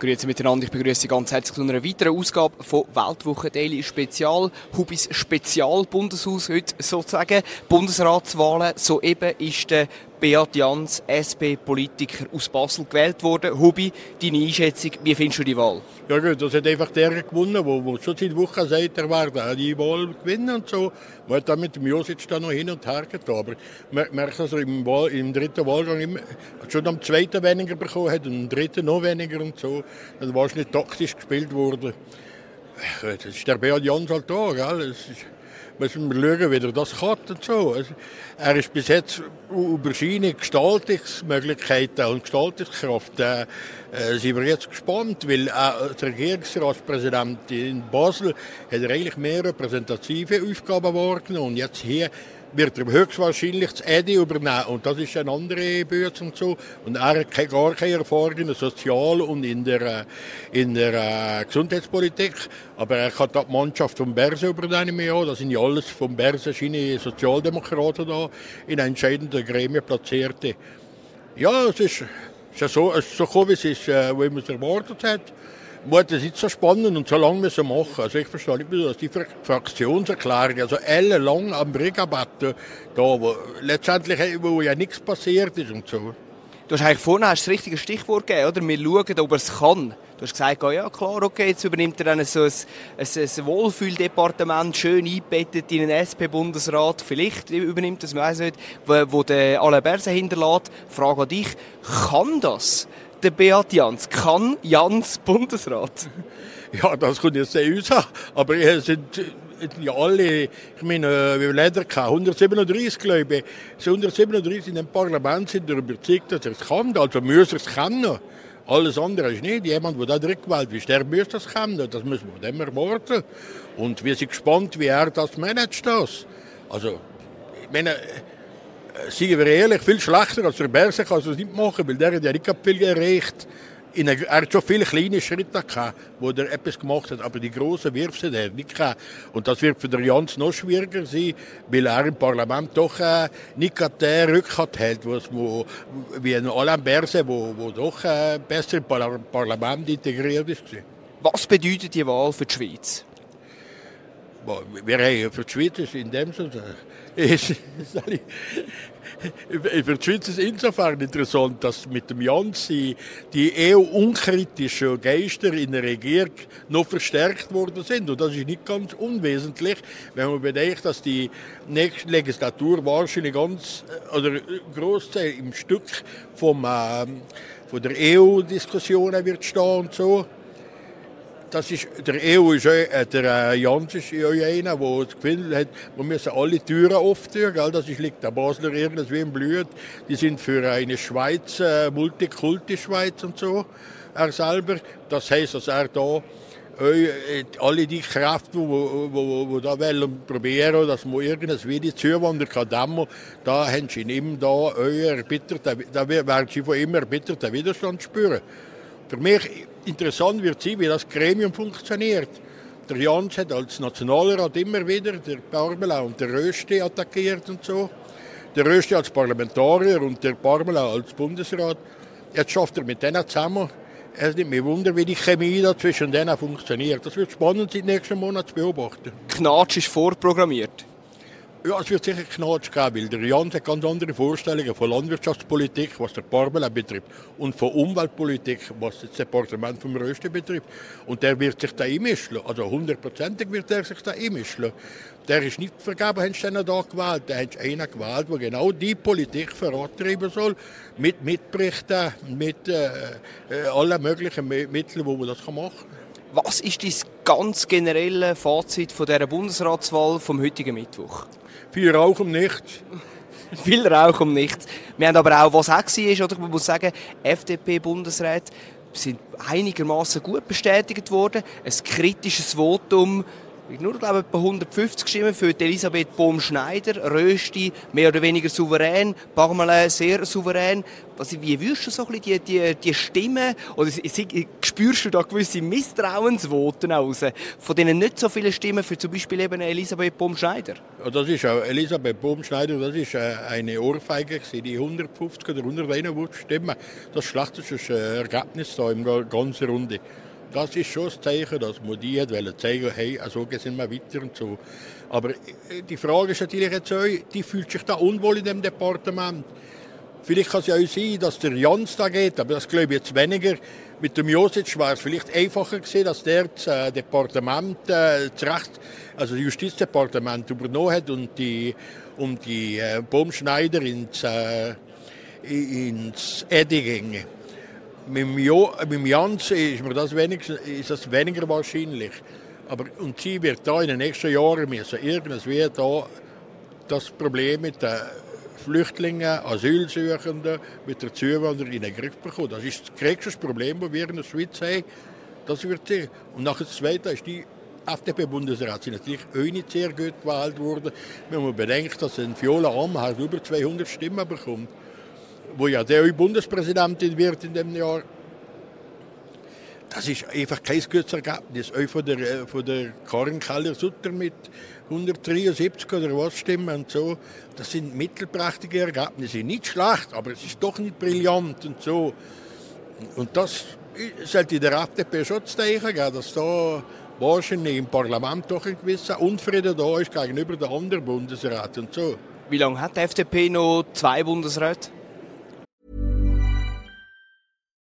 Grüezi miteinander, ich begrüße Sie ganz herzlich zu einer weiteren Ausgabe von Weltwoche Daily Spezial. Hubis Spezial Bundeshaus heute sozusagen. Bundesratswahlen. Soeben ist der Beat Jans, SP-Politiker aus Basel, gewählt worden. Hubi, deine Einschätzung, wie findest du die Wahl? Ja gut, das hat einfach der gewonnen, der schon seit Wochen sagt, er werde die Wahl gewinnen und so. Man hat dann mit dem Josic da noch hin und her getan. Aber man merkt, dass er im, Wahl, im dritten Wahlgang immer, schon am zweiten weniger bekommen hat und im dritten noch weniger und so. Das war nicht taktisch gespielt worden. Das ist der Beat Jans halt da, gell? Müssen wir schauen, wie er das kann und so. Also, er ist bis jetzt über seine Gestaltungsmöglichkeiten und Gestaltungskraft äh, äh, sind wir jetzt gespannt, weil äh, der Regierungsratspräsident in Basel hat eigentlich mehr repräsentative Aufgaben wahrgenommen und jetzt hier wird er höchstwahrscheinlich das EDI übernehmen. Und das ist eine andere Börse und so. Und er hat gar keine Erfahrung in der Sozial- und in der, äh, in der Gesundheitspolitik. Aber er hat die Mannschaft vom Berse übernehmen. Ja. Das sind ja alles vom Berse seine Sozialdemokraten da in entscheidenden Gremien platzierte. Ja, es ist, es ist so, es ist so gekommen, wie es ist, äh, wie man es erwartet hat war das jetzt so spannend und so lange müssen machen. Also ich verstehe nicht, dass die Fraktionserklärung, also alle lang am Brigabette, da wo letztendlich wo ja nichts passiert ist und so. Du hast eigentlich vorhin hast das richtige Stichwort gegeben, oder? Wir schauen, ob er es kann. Du hast gesagt, ja klar, okay, jetzt übernimmt er dann so ein, ein, ein Wohlfühldepartement, schön eingebettet in einen SP-Bundesrat. Vielleicht übernimmt das, weiß nicht, wo, wo der Alain Berset hinterlässt. Frage an dich, kann das der Beat Jans? Kann Jans Bundesrat? Ja, das kommt jetzt uns an. Aber es sind ja alle, ich meine, wie leider 137, glaube ich, 137 in dem Parlament sind überzeugt, dass er es kann. Also muss er es kennen. Alles andere ist nicht. Jemand, der da drin gewählt ist, der muss das kennen. Das müssen wir dem erwarten. Und wir sind gespannt, wie er das managt. Das. Also, ich meine, seien wir ehrlich, viel schlechter als der Berse kann es nicht machen, weil der hat ja nicht viel erreicht. In er hat schon viele kleine Schritte gehabt, wo er etwas gemacht hat, aber die grossen Wirfs hat er nicht gehabt. Und das wird für den Jans noch schwieriger sein, weil er im Parlament doch äh, nicht den Rückhalt hat, wo, wie ein Alain Berse, wo, wo doch äh, besser im Parlament integriert ist. Was bedeutet die Wahl für die Schweiz? Für die Schweiz in dem Sinne ist, für die Schweiz ist insofern interessant, dass mit dem Jansi die eher unkritischen Geister in der Regierung noch verstärkt worden sind. Und das ist nicht ganz unwesentlich, wenn man bedenkt, dass die nächste Legislatur wahrscheinlich ganz äh, oder Großteil im Stück vom, äh, von der EU-Diskussion wird stehen und so das ist, der EU ist äh, der äh, Jans ist ja einer, der das Gefühl hat, wir müssen alle Türen auftun. Gell? Das ist, liegt der Basler irgendwie im Blut. Die sind für eine Schweiz, äh, Multikulti-Schweiz und so, er selber. Das heisst, dass er da äh, alle die Kräfte, die wo, wo, wo da wollen probieren, dass man irgendwas wie die Zuwanderer kann dämmen, da haben sie ihm da euer erbitterter, da werden sie von ihm erbitterten Widerstand spüren. Für mich interessant wird sein, wie das Gremium funktioniert. Der Jans hat als Nationalrat immer wieder der Parmela und der Rösti attackiert und so. Der Rösti als Parlamentarier und der Parmela als Bundesrat. Jetzt schafft er mit denen zusammen. Es nimmt mich wunder, wie die Chemie da zwischen denen funktioniert. Das wird spannend sein, nächsten Monat zu beobachten. Knatsch ist vorprogrammiert. Ja, es wird sicher Knatsch geben, weil der Jan hat ganz andere Vorstellungen von Landwirtschaftspolitik, was der Parmela betrifft, und von Umweltpolitik, was das Departement vom Rösten betrifft. Und der wird sich da einmischen. Also hundertprozentig wird er sich da einmischen. Der ist nicht vergeben, haben sie da gewählt. Der hat einen gewählt, der genau die Politik vorantreiben soll, mit Mitberichten, mit äh, äh allen möglichen Mitteln, wo man das machen kann. Was ist dein ganz generelle Fazit von dieser Bundesratswahl vom heutigen Mittwoch? Viel Rauch um nichts. Viel Rauch um nichts. Wir haben aber auch, was auch war, oder man muss sagen, FDP-Bundesräte sind einigermaßen gut bestätigt worden. Ein kritisches Votum nur glaube etwa 150 Stimmen für Elisabeth Bohm-Schneider, Rösti mehr oder weniger souverän, Parmelin sehr souverän. Also, wie würdest du so ein bisschen die, die, die Stimmen, oder spürst du da gewisse Misstrauensvoten aus, von denen nicht so viele Stimmen für zum Beispiel eben Elisabeth Bohm-Schneider? das ist auch Elisabeth Bohm-Schneider, das ist äh, eine Ohrfeige die 150 oder 151 Stimmen, das schlechteste äh, Ergebnis da der ganzen Runde das ist schon das Zeichen, dass man die hat zeigen hey, so sind wir weiter und so. Aber äh, die Frage ist natürlich jetzt auch, die fühlt sich da unwohl in dem Departement. Vielleicht kann es ja auch sein, dass der Jans da geht, aber das glaube ich jetzt weniger. Mit dem Josic war es vielleicht einfacher gewesen, dass der das äh, Departement, äh, das Recht, also das Justizdepartement übernommen hat und die, um die äh, Baumschneider ins, äh, ins Eddy ginge. Mit dem, jo, mit dem Jans ist, mir das ist das weniger wahrscheinlich. Aber, und sie wird da in den nächsten Jahren müssen irgendwie da das Problem mit den Flüchtlingen, Asylsuchenden, mit der Zuwanderung in den Griff bekommen. Das ist das größte Problem, das wir in der Schweiz haben. Das wird sie. Und nach dem Zweiten ist die FDP-Bundesrat natürlich auch nicht sehr gut gewählt worden. Wenn man bedenkt, dass ein Viola Amherd über 200 Stimmen bekommt wo ja der Bundespräsidentin wird in dem Jahr. Das ist einfach kein gutes Ergebnis. Auch von der, äh, von der Karin Keller-Sutter mit 173 oder was Stimmen und so. Das sind mittelprächtige Ergebnisse. Nicht schlecht, aber es ist doch nicht brillant und so. Und das sollte der FDP schon zeigen, dass da wahrscheinlich im Parlament doch ein gewisser Unfrieden da ist gegenüber den anderen Bundesräten und so. Wie lange hat die FDP noch zwei Bundesräte?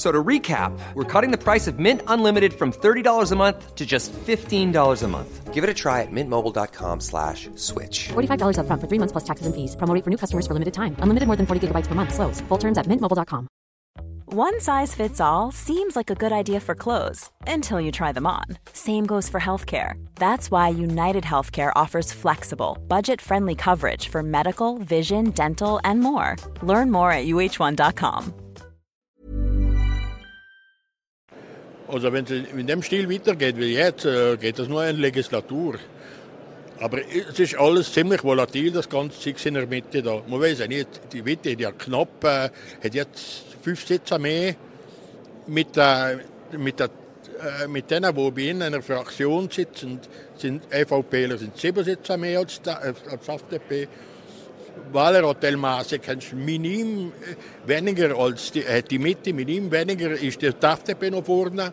So to recap, we're cutting the price of Mint Unlimited from $30 a month to just $15 a month. Give it a try at mintmobile.com slash switch. $45 up front for three months plus taxes and fees. Promoting for new customers for limited time. Unlimited more than 40 gigabytes per month. Slows. Full terms at mintmobile.com. One size fits all seems like a good idea for clothes until you try them on. Same goes for healthcare. That's why United Healthcare offers flexible, budget-friendly coverage for medical, vision, dental, and more. Learn more at uh1.com. Also wenn es in dem Stil weitergeht wie jetzt, äh, geht das nur in Legislatur. Aber es ist alles ziemlich volatil, das ganze Zeug in der Mitte da. Man weiß ja nicht, die Mitte hat ja knapp, äh, hat jetzt fünf Sitze mehr mit, äh, mit, der, äh, mit denen, die bei in einer Fraktion sitzen, sind EVPler sind sieben Sitze mehr als, die, als FDP. Wahlerhotelmaße kannst minim weniger als die, äh, die Mitte, minim weniger ist die FDP noch vorne.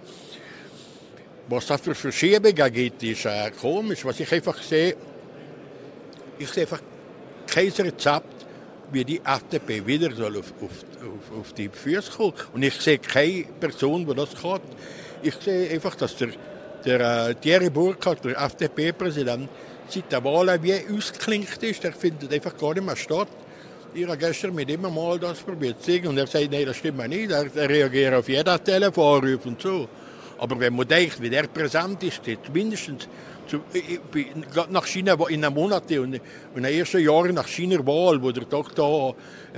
Was da für Verschiebungen gibt, ist äh, komisch. Was ich einfach sehe, ich sehe einfach kein Rezept, wie die FDP wieder soll auf, auf, auf, auf die Füße kommen. Und ich sehe keine Person, die das kann. Ich sehe einfach, dass der, der äh, Thierry Burkhardt, der FDP-Präsident, seit der Wahl wie ausgeklinkt ist. Er findet einfach gar nicht mehr statt. Ich habe gestern mit ihm mal das probiert zu sagen und er sagt, nein, das stimmt nicht. Er, er reagiert auf jeden Telefonruf und so. Aber wenn man denkt, wie der präsent ist, mindestens zu, nach China in einem Monat und in den ersten Jahren nach China Wahl, wo der doch da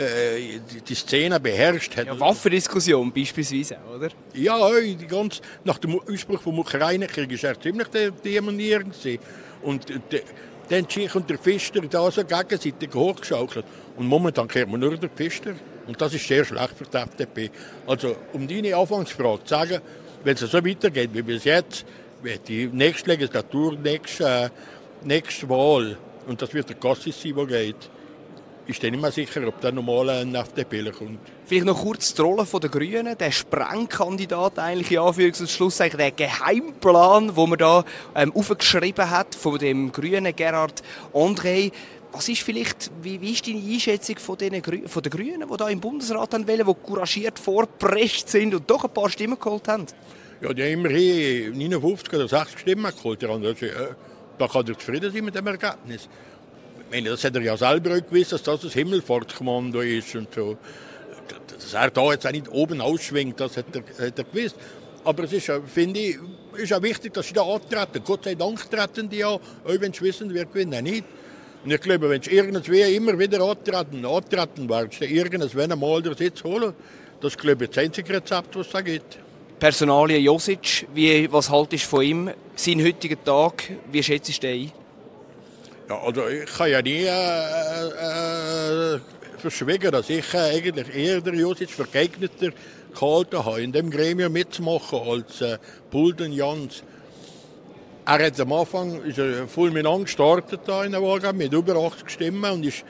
äh, die, Szene beherrscht hat. Ja, Waffendiskussion beispielsweise, oder? Ja, die ganz, nach dem Ausbruch vom Ukraine-Krieg war er ziemlich demonierend. Und de, dann sich und der Pfister da so gegenseitig hochgeschaukelt. Und momentan kennt man nur den Pfister. Und das ist sehr schlecht für die FDP. Also, um deine Anfangsfrage zu sagen, wenn es so weitergeht wie bis jetzt, wird die nächste Legislatur, nächste, äh, nächste Wahl, und das wird der Kassis sein, der geht, ist dann nicht mehr sicher, ob der normale ein FDPler kommt. Vielleicht noch kurz die Rolle der Grünen, der Sprengkandidat eigentlich in Anführungs- und Schlusszeichen, der Geheimplan, den man da ähm, aufgeschrieben hat von dem Grünen Gerhard André. Was ist vielleicht, wie, wie ist deine Einschätzung von, den, von den Grünen, die da im Bundesrat wählen, die couragiert vorgeprescht sind und doch ein paar Stimmen geholt haben? Ja, die haben immerhin 59 oder 60 Stimmen geholt. Also, da kann er zufrieden sein mit dem Ergebnis. Meine, das hat er ja selber gewusst, dass das das Himmelfahrtskommando ist und so. Dass er da jetzt auch nicht oben ausschwingt, das hat er, hat er gewusst. Aber es ist, finde ich, ist auch wichtig, dass sie da antreten. Gott sei Dank treten die ja, auch wenn sie wissen, wer gewinnt, auch nicht. Und ich glaube, wenn sie irgendwie immer wieder antreten, antreten sie irgendwann einmal den Sitz holen, das ist, glaube ich, das einzige Rezept, was es da gibt. Personalie Josic, wie, was haltest du von ihm, seinen heutigen Tag, wie schätzt du ihn ein? Ja, also ich kann ja nie äh, äh, verschwiegen, dass ich äh, eigentlich eher der Josic vergeigneter gehalten habe, in dem Gremium mitzumachen als äh, Pulden Jans. Er hat am Anfang ist er fulminant gestartet da in der Wahlgang mit über 80 Stimmen und ist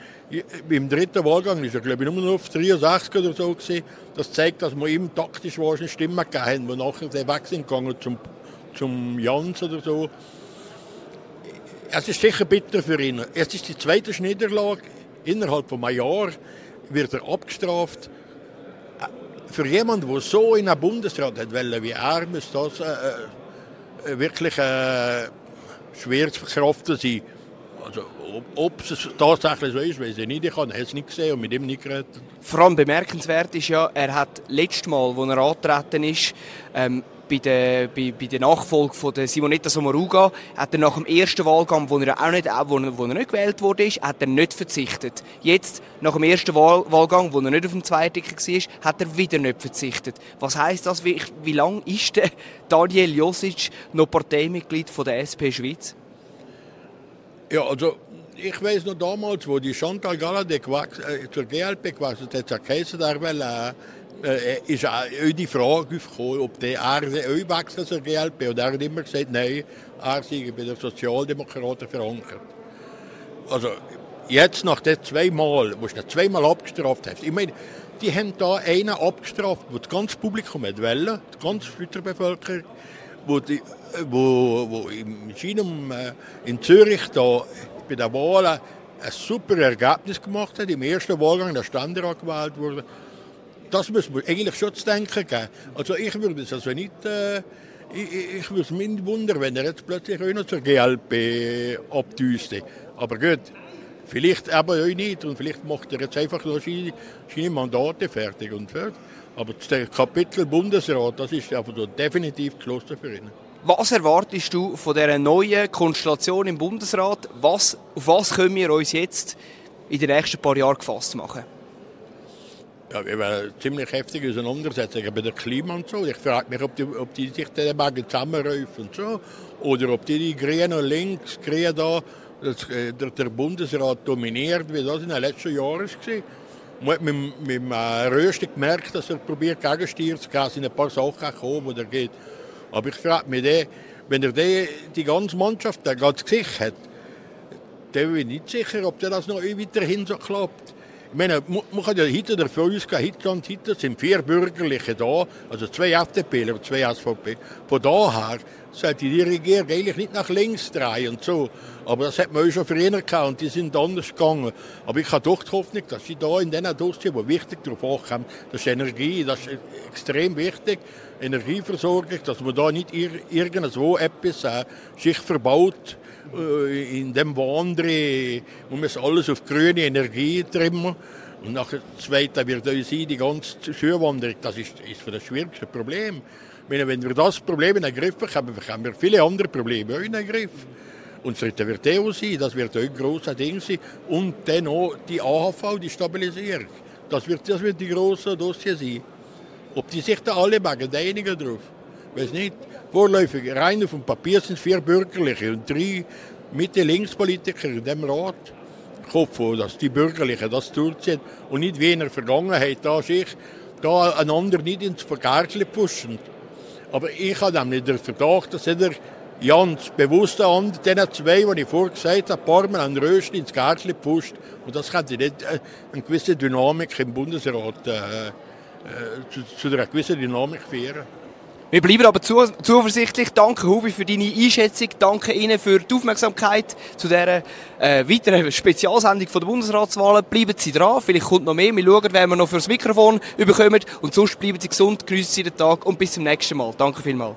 im dritten Wahlgang ist er glaube ich nur noch auf 63 oder so gewesen. Das zeigt, dass wir ihm taktisch wahrscheinlich Stimmen gegeben haben, wo nachher weg sind gegangen zum, zum Jans oder so. Es ist sicher bitter für ihn. Es ist die zweite Niederlage. Innerhalb von einem Jahr wird er abgestraft. Für jemanden, der so in einem Bundesrat hat wollen, wie er, muss das äh, äh, wirklich äh, schwer zu verkraften sein. Also, ob es tatsächlich so ist, weiß ich nicht. Ich habe es nicht gesehen und mit ihm nicht geredet. Vor allem bemerkenswert ist ja, er hat letztes Mal, als er angetreten ist, ähm, bei der, bei, bei der Nachfolge von der Simonetta Sommaruga hat er nach dem ersten Wahlgang, wo er auch nicht, wo wo er nicht gewählt wurde, hat er nicht verzichtet. Jetzt, nach dem ersten Wahl, Wahlgang, wo er nicht auf dem zweiten war, hat er wieder nicht verzichtet. Was heisst das? Wie, wie lange ist der Daniel Josic noch Parteimitglied von der SP Schweiz? Ja, also ich weiß noch damals, wo die Chantal Galadek äh, zur GLP gewechselt hat, hat geheißen, er will äh, äh, ist auch die Frage aufgekommen, ob der er auch wechselt zur GLP. Und er hat immer gesagt, nein, er sei bei den Sozialdemokraten verankert. Also jetzt nach den zweimal, wo du zweimal abgestraft hast, ich meine, die haben da einen abgestraft, wo das ganze Publikum hat die ganze Schweizer Bevölkerung, wo, die, wo, wo im Schienum äh, in Zürich da bei der Wahl ein super Ergebnis gemacht hat. Im ersten Wahlgang der Ständerat gewählt wurde das muss man eigentlich schon zu denken geben. Also ich würde es also nicht, äh, ich, ich würde es mich wundern, wenn er jetzt plötzlich auch noch zur GLP abdüste. Aber gut, vielleicht aber auch nicht und vielleicht macht er jetzt einfach noch seine, seine Mandate fertig und fertig. Aber das Kapitel Bundesrat, das ist einfach so definitiv geschlossen für ihn. Was erwartest du von dieser neuen Konstellation im Bundesrat? Was, auf was können wir uns jetzt in den nächsten paar Jahren gefasst machen? Ja, wir werden ziemlich heftige Auseinandersetzungen bei der Klima und so. Ich frage mich, ob die, ob die sich dann mal zusammenrufen und so. Oder ob die, die Grünen Links, Grünen da, das, äh, der, der, Bundesrat dominiert, wie das in den letzten Jahren war. Man hat mit, mit dem äh, Rösten gemerkt, dass er probiert, Gegenstier zu geben, sind ein paar Sachen gekommen, wo er geht. Aber ich frage mich, den, wenn er die, die ganze Mannschaft der ganz Gesicht hat, dann bin ich nicht sicher, ob der das noch weiterhin so klappt. Ich meine, man kann ja heute davon ausgehen, heute und heute sind vier Bürgerliche da, also zwei FDP und zwei SVP. Von daher sollte die Regierung eigentlich nicht nach links drehen und so. Aber das hat man auch schon früher gehabt und die sind anders gegangen. Aber ich habe doch die Hoffnung, dass sie da in diesen Dossier, die wichtig darauf achten, das ist Energie, das ist extrem wichtig, Energieversorgung, dass man da nicht irgendwo etwas äh, sich verbaut, in dem Wandern muss man alles auf grüne Energie trimmen. Und nach dem zweiten wird uns die ganze Schürwanderung, das ist, ist das schwierigste Problem. Meine, wenn wir das Problem in den Griff bekommen, bekommen wir viele andere Probleme auch in den Griff. Und das dritte wird EU sein, das wird auch ein grosses Ding sein. Und dann auch die AHV, die Stabilisierung. Das wird, das wird die grosse Dossier sein. Ob die sich da alle machen, einigen drauf. Weiß nicht. Vorläufig rein auf dem Papier sind vier Bürgerliche und drei Mitte-Links-Politiker in dem Rat. Ich hoffe, dass die Bürgerlichen das durchziehen und nicht wie in der Vergangenheit da sich da einander nicht ins Vergärtchen pushen. Aber ich habe nämlich den Verdacht, dass er ganz bewusst an den zwei, die ich vorher gesagt habe, ein paar Mal an Rösten ins Gärtchen pusht. Und das könnte nicht eine gewisse Dynamik im Bundesrat äh, äh, zu, zu einer gewissen Dynamik führen. Wir bleiben aber zu, zuversichtlich. Danke, Hubi, für deine Einschätzung. Danke Ihnen für die Aufmerksamkeit zu dieser äh, weiteren Spezialsendung von der Bundesratswahlen. Bleiben Sie dran, vielleicht kommt noch mehr. Wir schauen, wer wir noch fürs Mikrofon bekommen. Und sonst bleiben Sie gesund, geniessen Sie den Tag und bis zum nächsten Mal. Danke vielmals.